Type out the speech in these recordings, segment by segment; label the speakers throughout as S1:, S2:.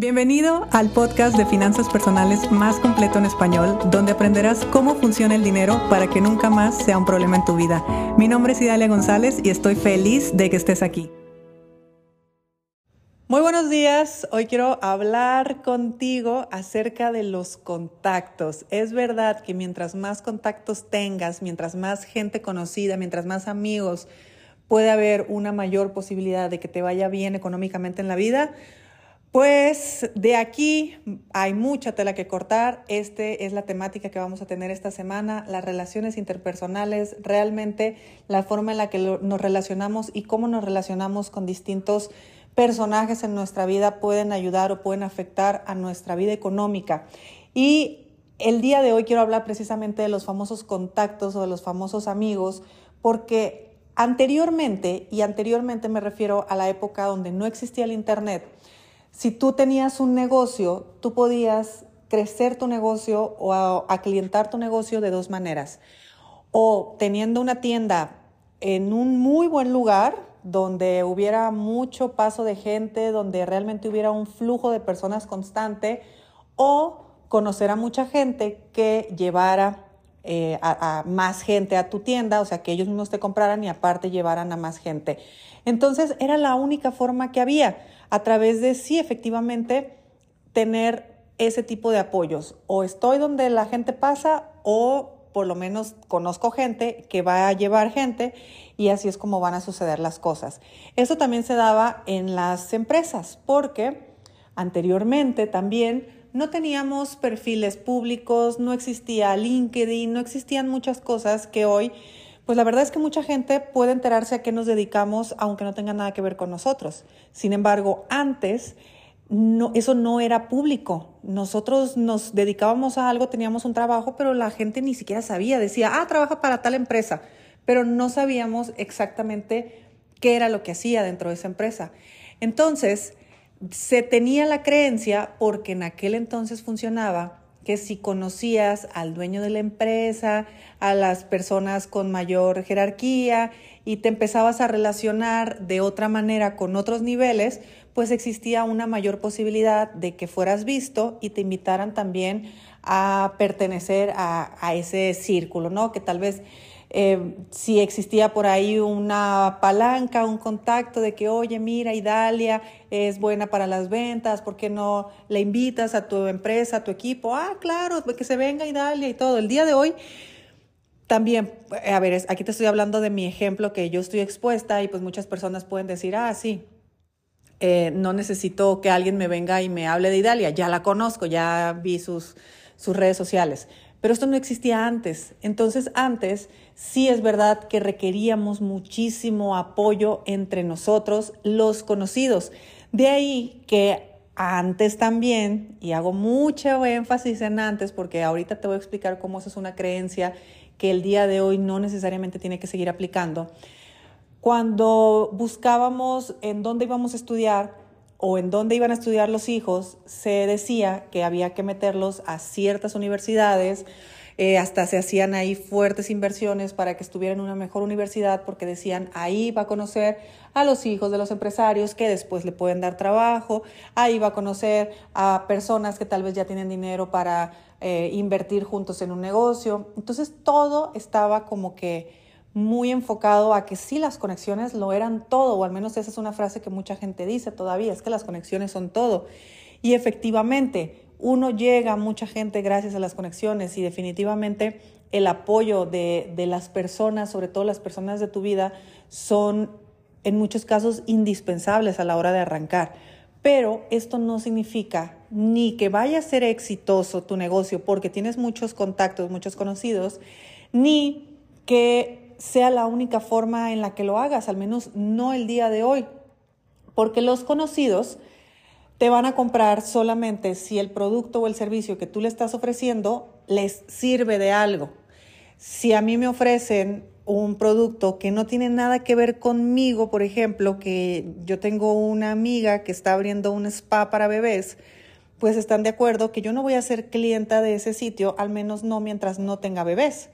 S1: Bienvenido al podcast de finanzas personales más completo en español, donde aprenderás cómo funciona el dinero para que nunca más sea un problema en tu vida. Mi nombre es Idalia González y estoy feliz de que estés aquí. Muy buenos días, hoy quiero hablar contigo acerca de los contactos. Es verdad que mientras más contactos tengas, mientras más gente conocida, mientras más amigos, puede haber una mayor posibilidad de que te vaya bien económicamente en la vida, pues de aquí hay mucha tela que cortar. Este es la temática que vamos a tener esta semana, las relaciones interpersonales, realmente la forma en la que nos relacionamos y cómo nos relacionamos con distintos personajes en nuestra vida pueden ayudar o pueden afectar a nuestra vida económica. Y el día de hoy quiero hablar precisamente de los famosos contactos o de los famosos amigos, porque anteriormente, y anteriormente me refiero a la época donde no existía el Internet, si tú tenías un negocio, tú podías crecer tu negocio o aclientar tu negocio de dos maneras. O teniendo una tienda en un muy buen lugar, donde hubiera mucho paso de gente, donde realmente hubiera un flujo de personas constante, o conocer a mucha gente que llevara eh, a, más gente a tu tienda, o sea, que ellos mismos te compraran y aparte llevaran a más gente. Entonces era la única forma que había a través de sí, efectivamente, tener ese tipo de apoyos. O estoy donde la gente pasa o por lo menos conozco gente que va a llevar gente y así es como van a suceder las cosas. Eso también se daba en las empresas porque anteriormente también no teníamos perfiles públicos, no existía LinkedIn, no existían muchas cosas que hoy pues la verdad es que mucha gente puede enterarse a qué nos dedicamos aunque no tenga nada que ver con nosotros. Sin embargo, antes eso no era público. Nosotros nos dedicábamos a algo, teníamos un trabajo, pero la gente ni siquiera sabía. Decía, ah, trabaja para tal empresa, pero no sabíamos exactamente qué era lo que hacía dentro de esa empresa. Entonces, se tenía la creencia, porque en aquel entonces funcionaba, que si conocías al dueño de la empresa, a las personas con mayor jerarquía y te empezabas a relacionar de otra manera con otros niveles, pues existía una mayor posibilidad de que fueras visto y te invitaran también a pertenecer a, a ese círculo, ¿no? Que tal vez eh, si existía por ahí una palanca, un contacto de que, oye, mira, Idalia es buena para las ventas, ¿por qué no le invitas a tu empresa, a tu equipo? Ah, claro, que se venga Idalia y todo. El día de hoy también, a ver, aquí te estoy hablando de mi ejemplo que yo estoy expuesta y pues muchas personas pueden decir, ah, sí, eh, no necesito que alguien me venga y me hable de Idalia, ya la conozco, ya vi sus, sus redes sociales. Pero esto no existía antes. Entonces antes sí es verdad que requeríamos muchísimo apoyo entre nosotros, los conocidos. De ahí que antes también, y hago mucho énfasis en antes porque ahorita te voy a explicar cómo eso es una creencia que el día de hoy no necesariamente tiene que seguir aplicando. Cuando buscábamos en dónde íbamos a estudiar, o en dónde iban a estudiar los hijos, se decía que había que meterlos a ciertas universidades, eh, hasta se hacían ahí fuertes inversiones para que estuvieran en una mejor universidad, porque decían, ahí va a conocer a los hijos de los empresarios que después le pueden dar trabajo, ahí va a conocer a personas que tal vez ya tienen dinero para eh, invertir juntos en un negocio. Entonces todo estaba como que muy enfocado a que sí las conexiones lo eran todo, o al menos esa es una frase que mucha gente dice todavía, es que las conexiones son todo. Y efectivamente, uno llega a mucha gente gracias a las conexiones y definitivamente el apoyo de, de las personas, sobre todo las personas de tu vida, son en muchos casos indispensables a la hora de arrancar. Pero esto no significa ni que vaya a ser exitoso tu negocio porque tienes muchos contactos, muchos conocidos, ni que sea la única forma en la que lo hagas, al menos no el día de hoy, porque los conocidos te van a comprar solamente si el producto o el servicio que tú le estás ofreciendo les sirve de algo. Si a mí me ofrecen un producto que no tiene nada que ver conmigo, por ejemplo, que yo tengo una amiga que está abriendo un spa para bebés, pues están de acuerdo que yo no voy a ser clienta de ese sitio, al menos no mientras no tenga bebés.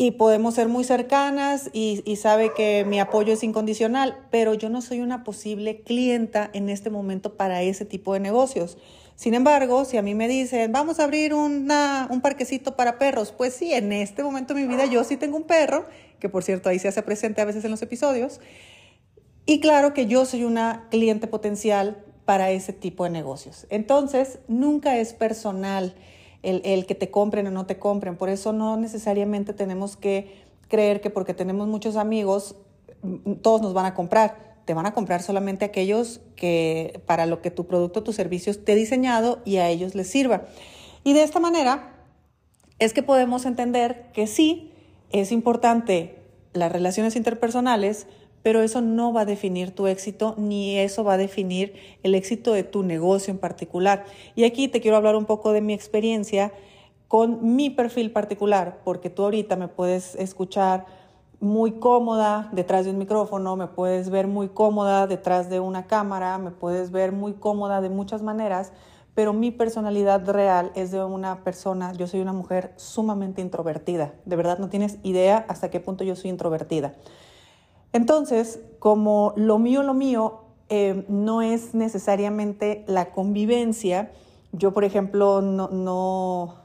S1: Y podemos ser muy cercanas y, sabe que mi apoyo es incondicional, pero yo no soy una posible clienta en este momento para ese tipo de negocios. Sin embargo, si a mí me dicen, vamos a abrir una, un parquecito para perros, pues sí, en este momento de mi vida yo sí tengo un perro, que por cierto ahí se hace presente a veces en los episodios, y claro que yo soy una cliente potencial para ese tipo de negocios. Entonces, nunca es personal el, que te compren o no te compren. Por eso no necesariamente tenemos que creer que porque tenemos muchos amigos, mm, todos nos van a comprar. Te van a comprar solamente aquellos que para lo que tu producto o tu servicio esté diseñado y a ellos les sirva. Y de esta manera es que podemos entender que sí, es importante las relaciones interpersonales, pero eso no va a definir tu éxito ni eso va a definir el éxito de tu negocio en particular. Y aquí te quiero hablar un poco de mi experiencia con mi perfil particular, porque tú ahorita me puedes escuchar muy cómoda detrás de un micrófono, me puedes ver muy cómoda detrás de una cámara, me puedes ver muy cómoda de muchas maneras, pero mi personalidad real es de una persona, yo soy una mujer sumamente introvertida, de verdad no tienes idea hasta qué punto yo soy introvertida. Entonces, como lo mío, lo mío eh, no es necesariamente la convivencia, yo, por ejemplo, no, no,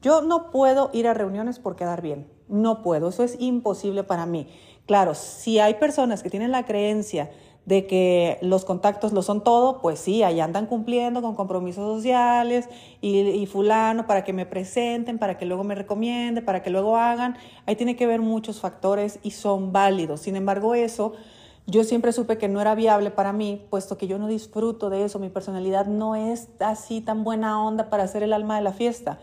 S1: yo no puedo ir a reuniones por quedar bien. No puedo, eso es imposible para mí. Claro, si hay personas que tienen la creencia de que los contactos lo son todo, pues sí, ahí andan cumpliendo con compromisos sociales y, fulano para que me presenten, para que luego me recomiende, para que luego hagan. Ahí tiene que ver muchos factores y son válidos. Sin embargo, eso yo siempre supe que no era viable para mí, puesto que yo no disfruto de eso, mi personalidad no es así tan buena onda para ser el alma de la fiesta.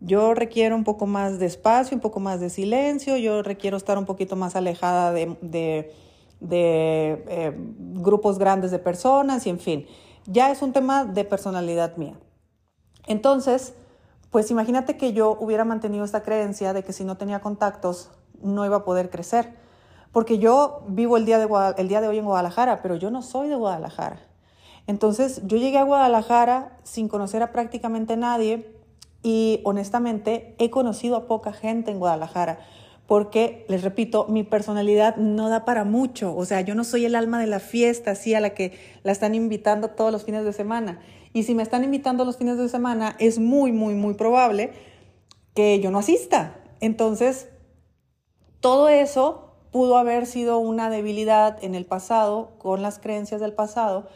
S1: Yo requiero un poco más de espacio, un poco más de silencio, yo requiero estar un poquito más alejada de de eh, grupos grandes de personas y en fin, ya es un tema de personalidad mía. Entonces, pues imagínate que yo hubiera mantenido esta creencia de que si no tenía contactos no iba a poder crecer, porque yo vivo el día de, el día de hoy en Guadalajara, pero yo no soy de Guadalajara. Entonces yo llegué a Guadalajara sin conocer a prácticamente nadie y honestamente he conocido a poca gente en Guadalajara porque, les repito, mi personalidad no da para mucho. O sea, yo no soy el alma de la fiesta, así a la que la están invitando todos los fines de semana. Y si me están invitando los fines de semana, es muy, muy, muy probable que yo no asista. Entonces, todo eso pudo haber sido una debilidad en el pasado, con las creencias del pasado,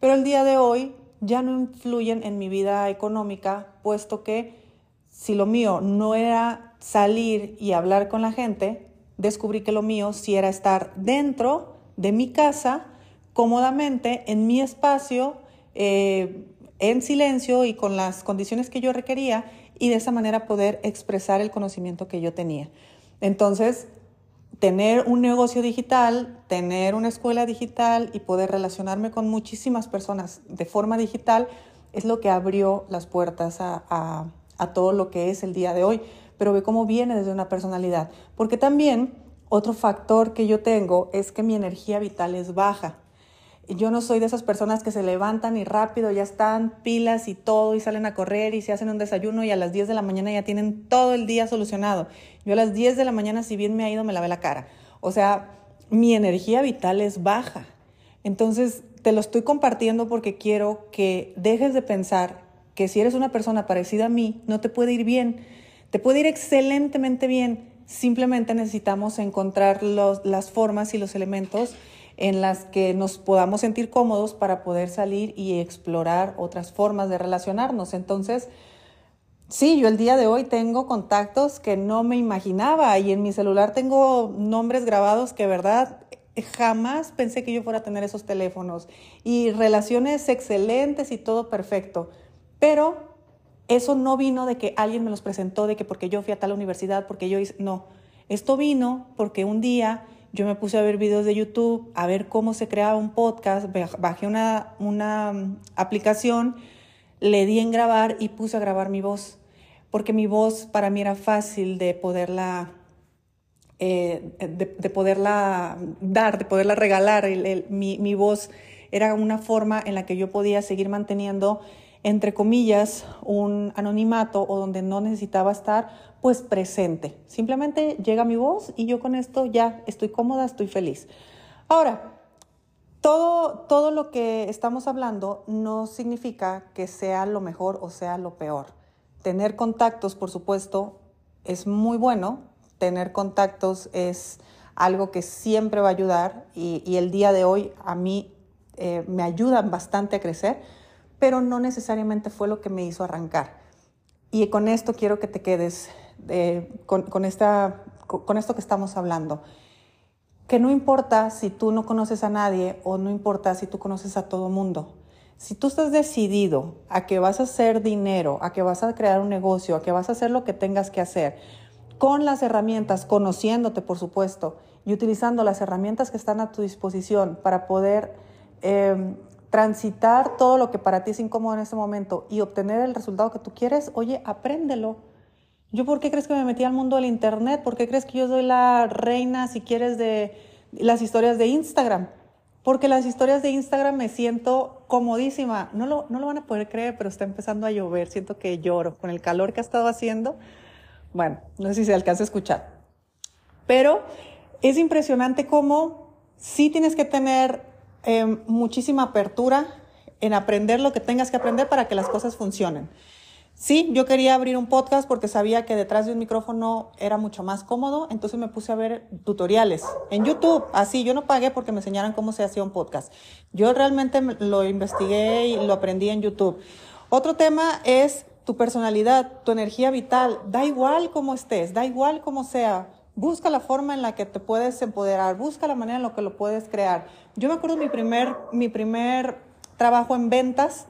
S1: pero el día de hoy ya no influyen en mi vida económica, puesto que si lo mío no era salir y hablar con la gente, descubrí que lo mío sí era estar dentro de mi casa, cómodamente, en mi espacio, eh, en silencio y con las condiciones que yo requería y de esa manera poder expresar el conocimiento que yo tenía. Entonces, tener un negocio digital, tener una escuela digital y poder relacionarme con muchísimas personas de forma digital es lo que abrió las puertas a a todo lo que es el día de hoy, pero ve cómo viene desde una personalidad. Porque también otro factor que yo tengo es que mi energía vital es baja. Yo no soy de esas personas que se levantan y rápido ya están pilas y todo y salen a correr y se hacen un desayuno y a las 10 de la mañana ya tienen todo el día solucionado. Yo a las 10 de la mañana, si bien me ha ido, me lavé la cara. O sea, mi energía vital es baja. Entonces, te lo estoy compartiendo porque quiero que dejes de pensar que si eres una persona parecida a mí, no te puede ir bien. Te puede ir excelentemente bien. Simplemente necesitamos encontrar las formas y los elementos en las que nos podamos sentir cómodos para poder salir y explorar otras formas de relacionarnos. Entonces, sí, yo el día de hoy tengo contactos que no me imaginaba y en mi celular tengo nombres grabados que, verdad, jamás pensé que yo fuera a tener esos teléfonos y relaciones excelentes y todo perfecto. Pero eso no vino de que alguien me los presentó, de que porque yo fui a tal universidad, porque yo hice, no. Esto vino porque un día yo me puse a ver videos de YouTube, a ver cómo se creaba un podcast, bajé una, una aplicación, le di en grabar y puse a grabar mi voz, porque mi voz para mí era fácil de poderla, eh, de, poderla dar, de poderla regalar. mi voz era una forma en la que yo podía seguir manteniendo entre comillas, un anonimato o donde no necesitaba estar, pues presente. Simplemente llega mi voz y yo con esto ya estoy cómoda, estoy feliz. Ahora, todo, todo lo que estamos hablando no significa que sea lo mejor o sea lo peor. Tener contactos, por supuesto, es muy bueno. Tener contactos es algo que siempre va a ayudar y, el día de hoy a mí eh, me ayudan bastante a crecer, pero no necesariamente fue lo que me hizo arrancar. Y con esto quiero que te quedes eh, con, esta, con esto que estamos hablando que no importa si tú no conoces a nadie o no importa si tú conoces a todo mundo. Si tú estás decidido a que vas a hacer dinero, a que vas a crear un negocio, a que vas a hacer lo que tengas que hacer, con las herramientas, conociéndote por supuesto, y utilizando las herramientas que están a tu disposición para poder em, transitar todo lo que para ti es incómodo en este momento y obtener el resultado que tú quieres, oye, apréndelo ¿Yo por qué crees que me metí al mundo del Internet? ¿Por qué crees que yo soy la reina, si quieres, de las historias de Instagram? Porque las historias de Instagram me siento comodísima. No lo, no lo van a poder creer, pero está empezando a llover. Siento que lloro con el calor que ha estado haciendo. Bueno, no sé si se alcanza a escuchar. Pero es impresionante cómo sí tienes que tener em, muchísima apertura en aprender lo que tengas que aprender para que las cosas funcionen. Sí, yo quería abrir un podcast porque sabía que detrás de un micrófono era mucho más cómodo, entonces me puse a ver tutoriales en YouTube, así, yo no pagué porque me enseñaran cómo se hacía un podcast. Yo realmente lo investigué y lo aprendí en YouTube. Otro tema es tu personalidad, tu energía vital, da igual cómo estés, da igual cómo sea. Busca la forma en la que te puedes empoderar, busca la manera en la que lo puedes crear. Yo me acuerdo mi primer, mi primer trabajo en ventas,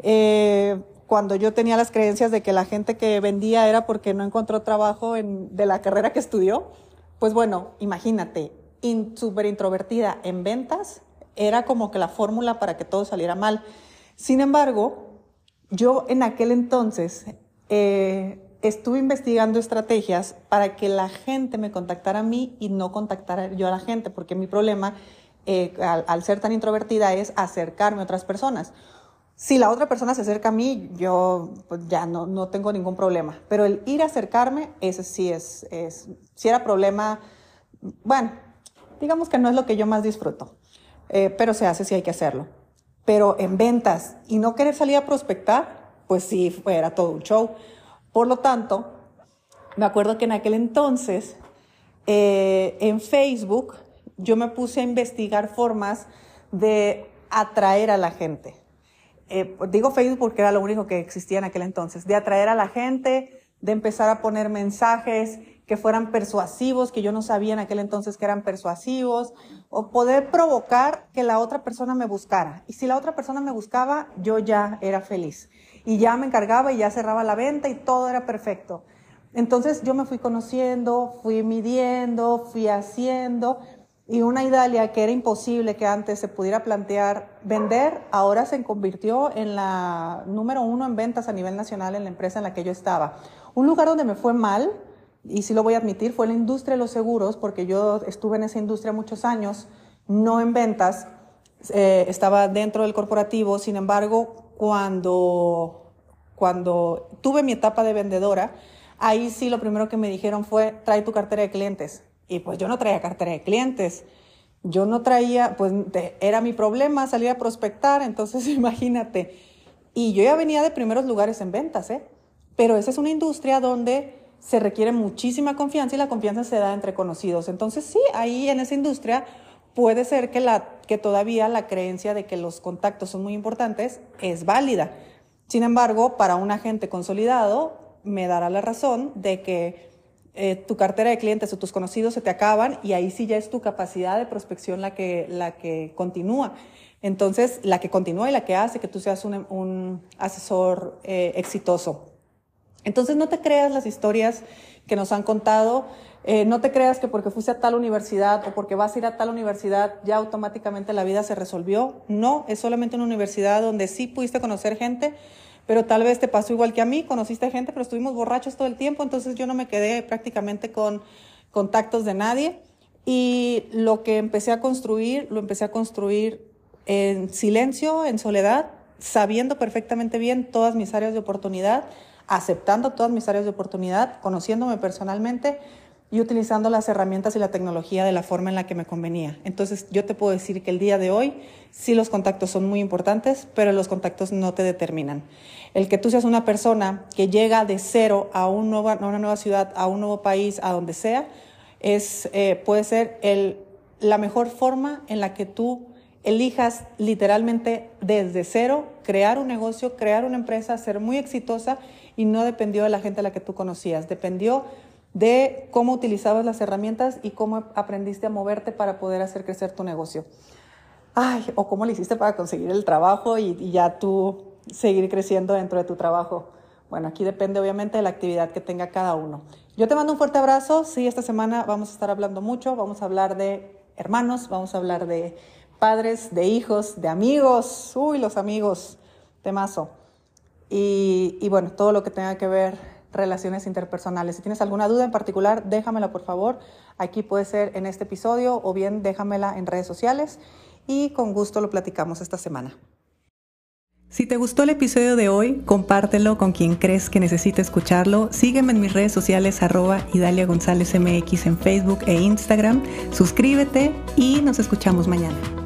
S1: eh, cuando yo tenía las creencias de que la gente que vendía era porque no encontró trabajo en, de la carrera que estudió, pues bueno, imagínate, súper introvertida en ventas, era como que la fórmula para que todo saliera mal. Sin embargo, yo en aquel entonces eh, estuve investigando estrategias para que la gente me contactara a mí y no contactara yo a la gente, porque mi problema eh, al, ser tan introvertida es acercarme a otras personas. Si la otra persona se acerca a mí, yo pues, ya no, no tengo ningún problema. Pero el ir a acercarme, ese sí es, es, si era problema, bueno, digamos que no es lo que yo más disfruto, eh, pero se hace si hay que hacerlo. Pero en ventas y no querer salir a prospectar, pues sí, era todo un show. Por lo tanto, me acuerdo que en aquel entonces, eh, en Facebook, yo me puse a investigar formas de atraer a la gente. Eh, digo Facebook porque era lo único que existía en aquel entonces, de atraer a la gente, de empezar a poner mensajes que fueran persuasivos, que yo no sabía en aquel entonces que eran persuasivos, o poder provocar que la otra persona me buscara. Y si la otra persona me buscaba, yo ya era feliz. Y ya me encargaba y ya cerraba la venta y todo era perfecto. Entonces yo me fui conociendo, fui midiendo, fui haciendo, y una Idalia que era imposible que antes se pudiera plantear vender, ahora se convirtió en la número uno en ventas a nivel nacional en la empresa en la que yo estaba. Un lugar donde me fue mal, y sí lo voy a admitir, fue la industria de los seguros, porque yo estuve en esa industria muchos años, no en ventas, eh, estaba dentro del corporativo, sin embargo, cuando, cuando tuve mi etapa de vendedora, ahí sí lo primero que me dijeron fue, trae tu cartera de clientes y pues yo no traía cartera de clientes. Yo no traía, pues era mi problema salir a prospectar, entonces imagínate. Y yo ya venía de primeros lugares en ventas, ¿eh? Pero esa es una industria donde se requiere muchísima confianza y la confianza se da entre conocidos. Entonces sí, ahí en esa industria puede ser que, la, que todavía la creencia de que los contactos son muy importantes es válida. Sin embargo, para un agente consolidado, me dará la razón de que eh, tu cartera de clientes o tus conocidos se te acaban y ahí sí ya es tu capacidad de prospección la que, la que continúa. Entonces, la que continúa y la que hace que tú seas un, asesor eh, exitoso. Entonces, no te creas las historias que nos han contado. Eh, no te creas que porque fuiste a tal universidad o porque vas a ir a tal universidad ya automáticamente la vida se resolvió. No, es solamente una universidad donde sí pudiste conocer gente, pero tal vez te pasó igual que a mí, conociste gente, pero estuvimos borrachos todo el tiempo, entonces yo no me quedé prácticamente con contactos de nadie. Y lo que empecé a construir, lo empecé a construir en silencio, en soledad, sabiendo perfectamente bien todas mis áreas de oportunidad, aceptando todas mis áreas de oportunidad, conociéndome personalmente y utilizando las herramientas y la tecnología de la forma en la que me convenía. Entonces yo te puedo decir que el día de hoy sí los contactos son muy importantes, pero los contactos no te determinan. El que tú seas una persona que llega de cero a, una nueva ciudad, a un nuevo país, a donde sea, es, eh, puede ser la mejor forma en la que tú elijas literalmente desde cero crear un negocio, crear una empresa, ser muy exitosa y no dependió de la gente a la que tú conocías, dependió de cómo utilizabas las herramientas y cómo aprendiste a moverte para poder hacer crecer tu negocio. Ay, o cómo le hiciste para conseguir el trabajo y, y ya tú seguir creciendo dentro de tu trabajo. Bueno, aquí depende obviamente de la actividad que tenga cada uno. Yo te mando un fuerte abrazo. Sí, esta semana vamos a estar hablando mucho. Vamos a hablar de hermanos, vamos a hablar de padres, de hijos, de amigos. Uy, los amigos, temazo. Y, y bueno, todo lo que tenga que ver relaciones interpersonales. Si tienes alguna duda en particular, déjamela por favor. Aquí puede ser en este episodio o bien déjamela en redes sociales y con gusto lo platicamos esta semana. Si te gustó el episodio de hoy, compártelo con quien crees que necesite escucharlo. Sígueme en mis redes sociales arroba Idalia González MX en Facebook e Instagram. Suscríbete y nos escuchamos mañana.